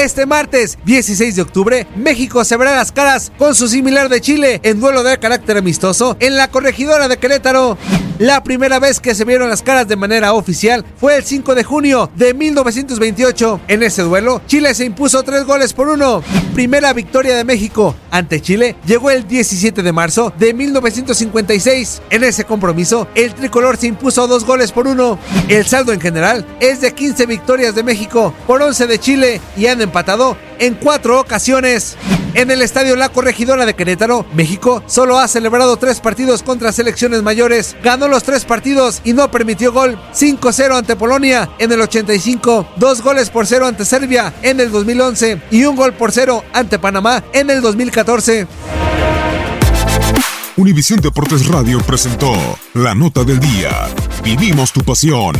Este martes 16 de octubre, México se verá las caras con su similar de Chile en duelo de carácter amistoso en la corregidora de Querétaro. La primera vez que se vieron las caras de manera oficial fue el 5 de junio de 1928. En ese duelo, Chile se impuso tres goles por uno. Primera victoria de México ante Chile llegó el 17 de marzo de 1956. En ese compromiso, el tricolor se impuso dos goles por uno. El saldo en general es de 15 victorias de México por 11 de Chile y han empatado en cuatro ocasiones. En el estadio La Corregidora de Querétaro, México solo ha celebrado tres partidos contra selecciones mayores. Ganó los tres partidos y no permitió gol. 5-0 ante Polonia en el 85, dos goles por cero ante Serbia en el 2011 y un gol por cero ante Panamá en el 2014. Univisión Deportes Radio presentó la nota del día. Vivimos tu pasión.